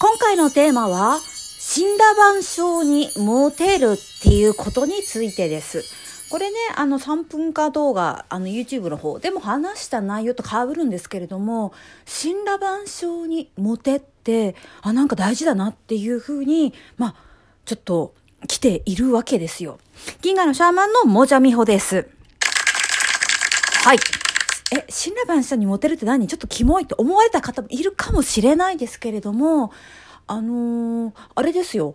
今回のテーマは、死んだ晩鐘にモテるっていうことについてです。これね、あの3分化動画、あの YouTube の方でも話した内容と被るんですけれども、死んだ晩鐘にモテって、あ、なんか大事だなっていうふうに、まあ、ちょっと来ているわけですよ。銀河のシャーマンのもじゃみほです。はい。え、死んだ晩鐘にモテるって何？ちょっとキモいと思われた方もいるかもしれないですけれども、あのーあれですよ。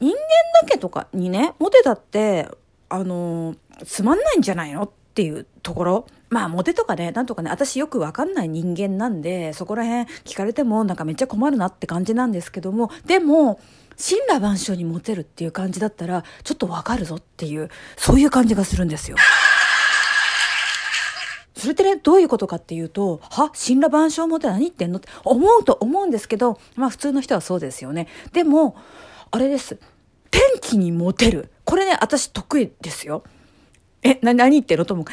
人間だけとかにね、モテたって、あのーつまんないんじゃないのっていうところ？まあ、モテとかね、なんとかね、私よくわかんない人間なんで、そこら辺聞かれてもなんかめっちゃ困るなって感じなんですけども、でも、神羅万象にモテるっていう感じだったら、ちょっとわかるぞっていう、そういう感じがするんですよ。それってね、どういうことかっていうと、は？神羅万象モテ何言ってんの？って思うと思うんですけど、まあ普通の人はそうですよね。でも、あれです。天気にモテる。これね、私得意ですよ。え、な、何言ってんのとも、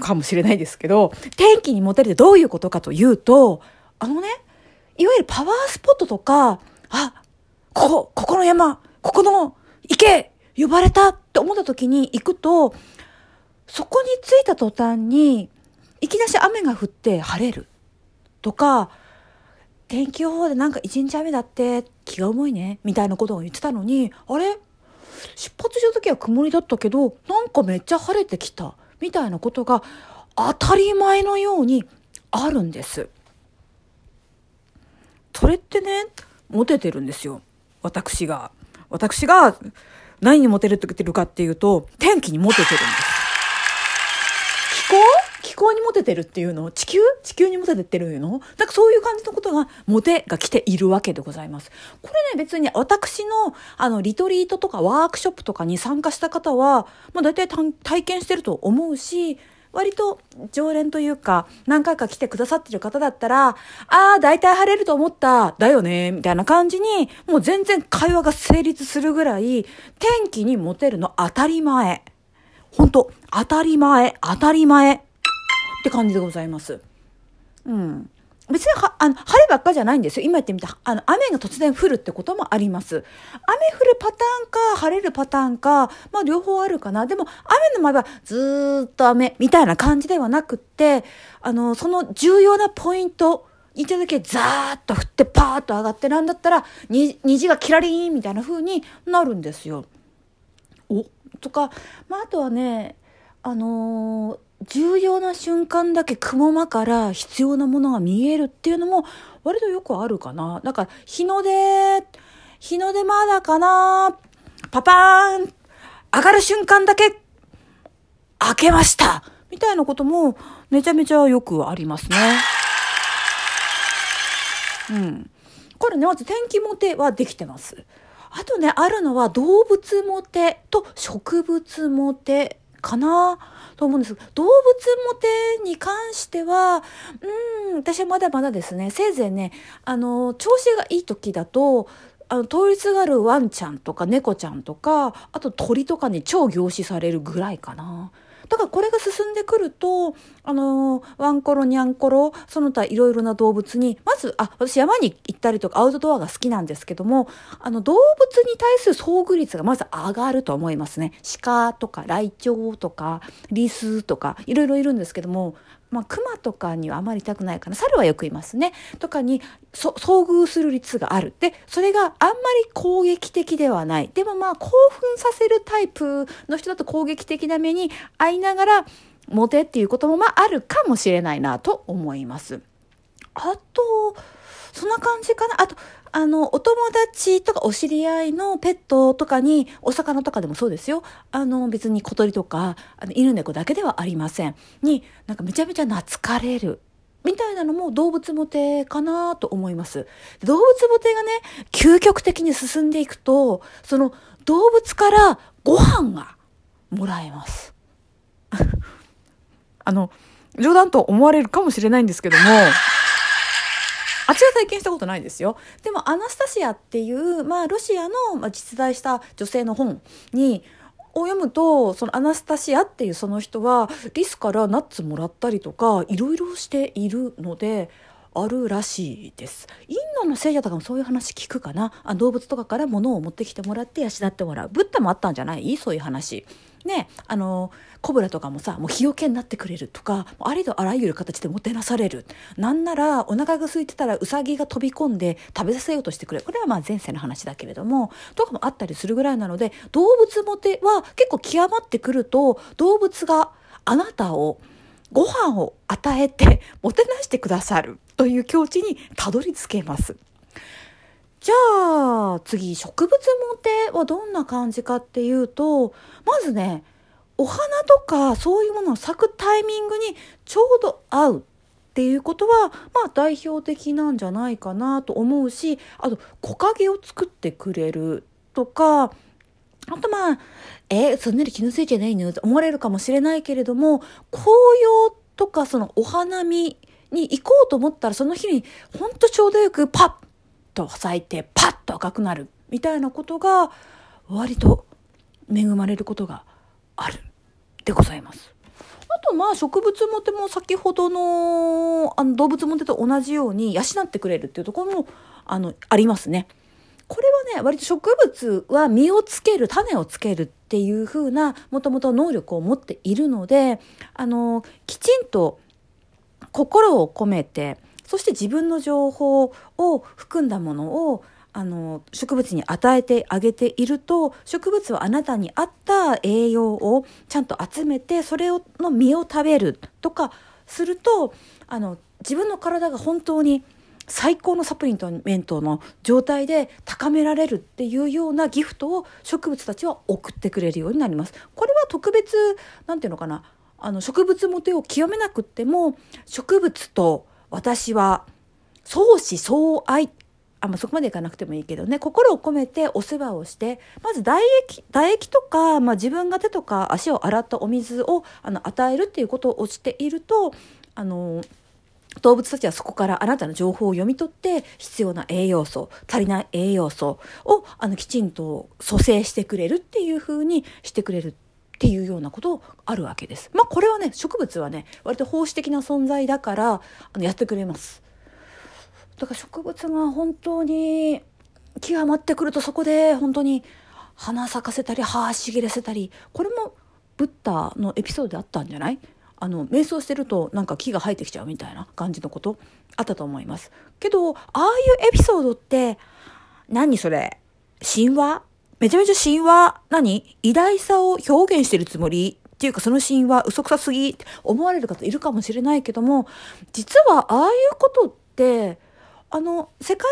かもしれないですけど、天気にモテるってどういうことかというと、あのね、いわゆるパワースポットとか、あ、ここ、ここの山、ここの池、呼ばれたって思った時に行くと、そこに着いた途端に、いきなし雨が降って晴れるとか、天気予報でなんか一日雨だって気が重いね、みたいなことを言ってたのに、あれ？出発した時は曇りだったけど、なんかめっちゃ晴れてきた、みたいなことが当たり前のようにあるんです。それってね、モテてるんですよ。私が。私が何にモテるって言ってるかっていうと、天気にモテてるんです。候にモテてるっていうの？地球？地球にモテてってるの？なんかそういう感じのことが、モテが来ているわけでございます。これね、別に私の、あの、リトリートとかワークショップとかに参加した方は、まあ大体体験してると思うし、割と常連というか、何回か来てくださってる方だったら、ああ、大体晴れると思った、だよね、みたいな感じに、もう全然会話が成立するぐらい、天気にモテるの当たり前。本当当たり前、当たり前って感じでございます。うん。別には、あの、晴ればっかじゃないんですよ。今言ってみた、あの、雨が突然降るってこともあります。雨降るパターンか、晴れるパターンか、まあ両方あるかな。でも、雨の前はずーっと雨みたいな感じではなくって、あの、その重要なポイント、一度だけザーッと降ってパーッと上がってなんだったら、に虹がキラリーンみたいな風になるんですよ。おとか、まあ、あとはね、あのー重要な瞬間だけ雲間から必要なものが見えるっていうのも割とよくあるかな。だから、日の出、日の出まだかなパパーン上がる瞬間だけ開けましたみたいなこともめちゃめちゃよくありますね。うん。これね、まず天気モテはできてます。あとね、あるのは動物モテと植物モテかなと思うんです。動物モテに関しては、うん、私はまだまだですね、せいぜいね、あの、調子がいい時だと、あの、通りすがるワンちゃんとか猫ちゃんとか、あと鳥とかに超凝視されるぐらいかな。だからこれが進んでくると、あのーワンコロ、ニャンコロ、その他いろいろな動物に、まず、あ、私山に行ったりとかアウトドアが好きなんですけども、あの、動物に対する遭遇率がまず上がると思いますね。鹿とか、ライチョウとか、リスとか、いろいろいるんですけども、まあ、熊とかにはあまり痛くないかな。猿はよくいますね。とかに、遭遇する率がある。で、それがあんまり攻撃的ではない。でもまあ、興奮させるタイプの人だと攻撃的な目に遭いながら、モテっていうこともまあ、あるかもしれないなと思います。あと、そんな感じかな。あと、あの、お友達とかお知り合いのペットとかに、お魚とかでもそうですよ。あの、別に小鳥とか、あの犬猫だけではありません。に、なんかめちゃめちゃ懐かれる。みたいなのも動物モテかなと思います。動物モテがね、究極的に進んでいくと、その動物からご飯がもらえます。あの、冗談と思われるかもしれないんですけども、あちら体験したことないですよ。でも、アナスタシアっていう、まあ、ロシアのまあ実在した女性の本に、を読むと、そのアナスタシアっていうその人は、リスからナッツもらったりとか、いろいろしているので、あるらしいです。インドの聖者とかもそういう話聞くかな？あ動物とかから物を持ってきてもらって養ってもらう。ブッダもあったんじゃない？そういう話。ねあのコブラとかもさもう日よけになってくれるとかありとあらゆる形でもてなされる。なんならお腹が空いてたらウサギが飛び込んで食べさせようとしてくれる。これはまあ前世の話だけれどもとかもあったりするぐらいなので動物もては結構極まってくると動物があなたをご飯を与えてもてなしてくださる。という境地にたどり着けます。じゃあ次植物モテはどんな感じかっていうとまずねお花とかそういうものを咲くタイミングにちょうど合うっていうことはまあ代表的なんじゃないかなと思うしあと木陰を作ってくれるとかあとまあえそんなに気のせいじゃないのと思われるかもしれないけれども紅葉とかそのお花見に行こうと思ったらその日にほんとちょうどよくパッと咲いてパッと赤くなるみたいなことが割と恵まれることがあるでございます。あとまあ植物モテも先ほどのあの動物モテと同じように養ってくれるっていうところもあのありますね。これはね割と植物は実をつける種をつけるっていう風なもともと能力を持っているのであのきちんと心を込めてそして自分の情報を含んだものをあの植物に与えてあげていると植物はあなたに合った栄養をちゃんと集めてそれをの実を食べるとかするとあの自分の体が本当に最高のサプリメントの状態で高められるっていうようなギフトを植物たちは送ってくれるようになります。これは特別なんていうのかなあの植物モテを極めなくっても植物と私は相思相愛あまあ、そこまでいかなくてもいいけどね心を込めてお世話をしてまず唾液唾液とか、まあ、自分が手とか足を洗ったお水をあの与えるっていうことをしているとあの動物たちはそこからあなたの情報を読み取って必要な栄養素足りない栄養素をあのきちんと蘇生してくれるっていうふうにしてくれる。っていうようなことあるわけです。まあこれはね植物はね割と奉仕的な存在だからあのやってくれます。だから植物が本当に極まってくるとそこで本当に花咲かせたり葉茂らせたりこれもブッダのエピソードであったんじゃない？あの瞑想してるとなんか木が生えてきちゃうみたいな感じのことあったと思います。けどああいうエピソードって何それ？神話？めちゃめちゃ神話、何？偉大さを表現してるつもり？っていうかその神話嘘くさすぎって思われる方いるかもしれないけども、実はああいうことって、あの、世界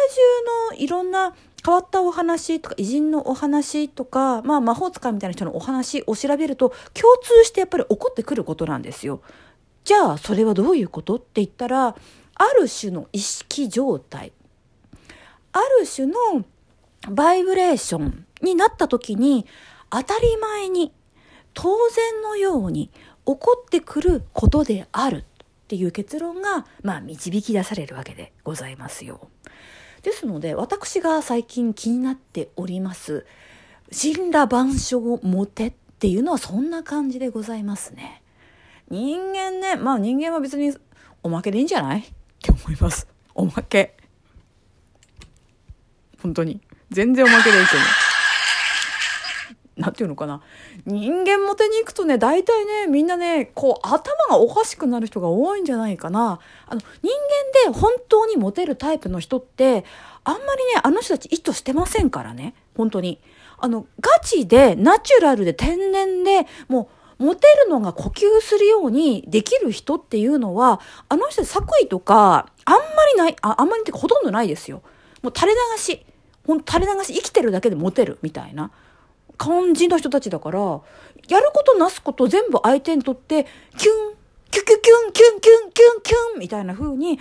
中のいろんな変わったお話とか偉人のお話とか、まあ魔法使いみたいな人のお話を調べると共通してやっぱり起こってくることなんですよ。じゃあそれはどういうことって言ったら、ある種の意識状態。ある種のバイブレーションになった時に当たり前に当然のように起こってくることであるっていう結論が、まあ、導き出されるわけでございますよ。ですので私が最近気になっております神羅万象モテっていうのはそんな感じでございますね。人間ねまあ人間は別におまけでいいんじゃない？って思います。おまけ。本当に。全然おまけでいいと思う。なんていうのかな。人間モテに行くとね、大体ね、みんなね、こう、頭がおかしくなる人が多いんじゃないかな。あの、人間で本当にモテるタイプの人って、あんまりね、あの人たち意図してませんからね。本当に。あの、ガチで、ナチュラルで、天然で、もう、モテるのが呼吸するようにできる人っていうのは、あの人作為とか、あんまりない、ああんまりってほとんどないですよ。もう垂れ流し。ほん垂れ流し生きてるだけでモテるみたいな。感じの人たちだから、やることなすこと全部相手にとって、キュン、キュキュキュン、キュン、キュン、キュン、キュンみたいな風に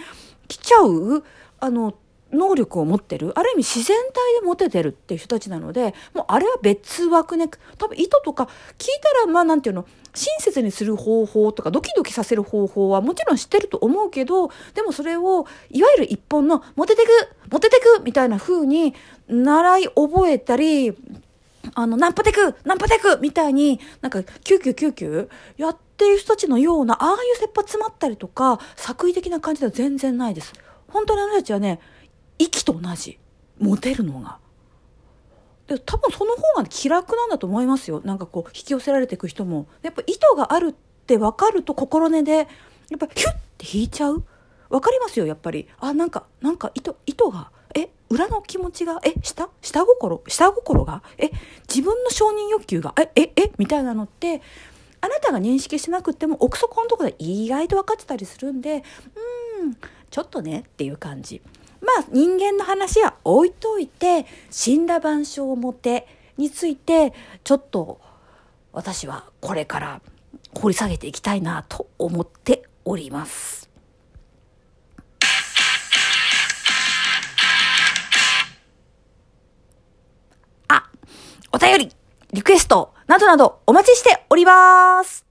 来ちゃう、あの、能力を持ってる、ある意味自然体でモテてるっていう人たちなので、もうあれは別枠ね、多分意図とか聞いたら、まあなんていうの、親切にする方法とかドキドキさせる方法はもちろん知ってると思うけど、でもそれをいわゆる一本のモテテクモテテクみたいな風に習い覚えたり、あの、ナンパテクナンパテクみたいになんかキューキュキュキュやってる人たちのような、ああいう切羽詰まったりとか、作為的な感じでは全然ないです。本当にあの人たちはね、息と同じ。モテるのが。で多分その方が気楽なんだと思いますよ。なんかこう、引き寄せられていく人も。やっぱ意図があるって分かると心根で、やっぱヒュッて引いちゃう。分かりますよ、やっぱり。あ、なんか、なんか意図、意図が、え、裏の気持ちが、え、下？下心？下心が？え、自分の承認欲求が、え、え、え？みたいなのって、あなたが認識しなくても奥底のとこで意外と分かってたりするんで、うん、ちょっとねっていう感じ。まあ人間の話は置いといて、死んだ万象モテについて、ちょっと私はこれから掘り下げていきたいなと思っております。あ、お便り、リクエスト、などなどお待ちしております。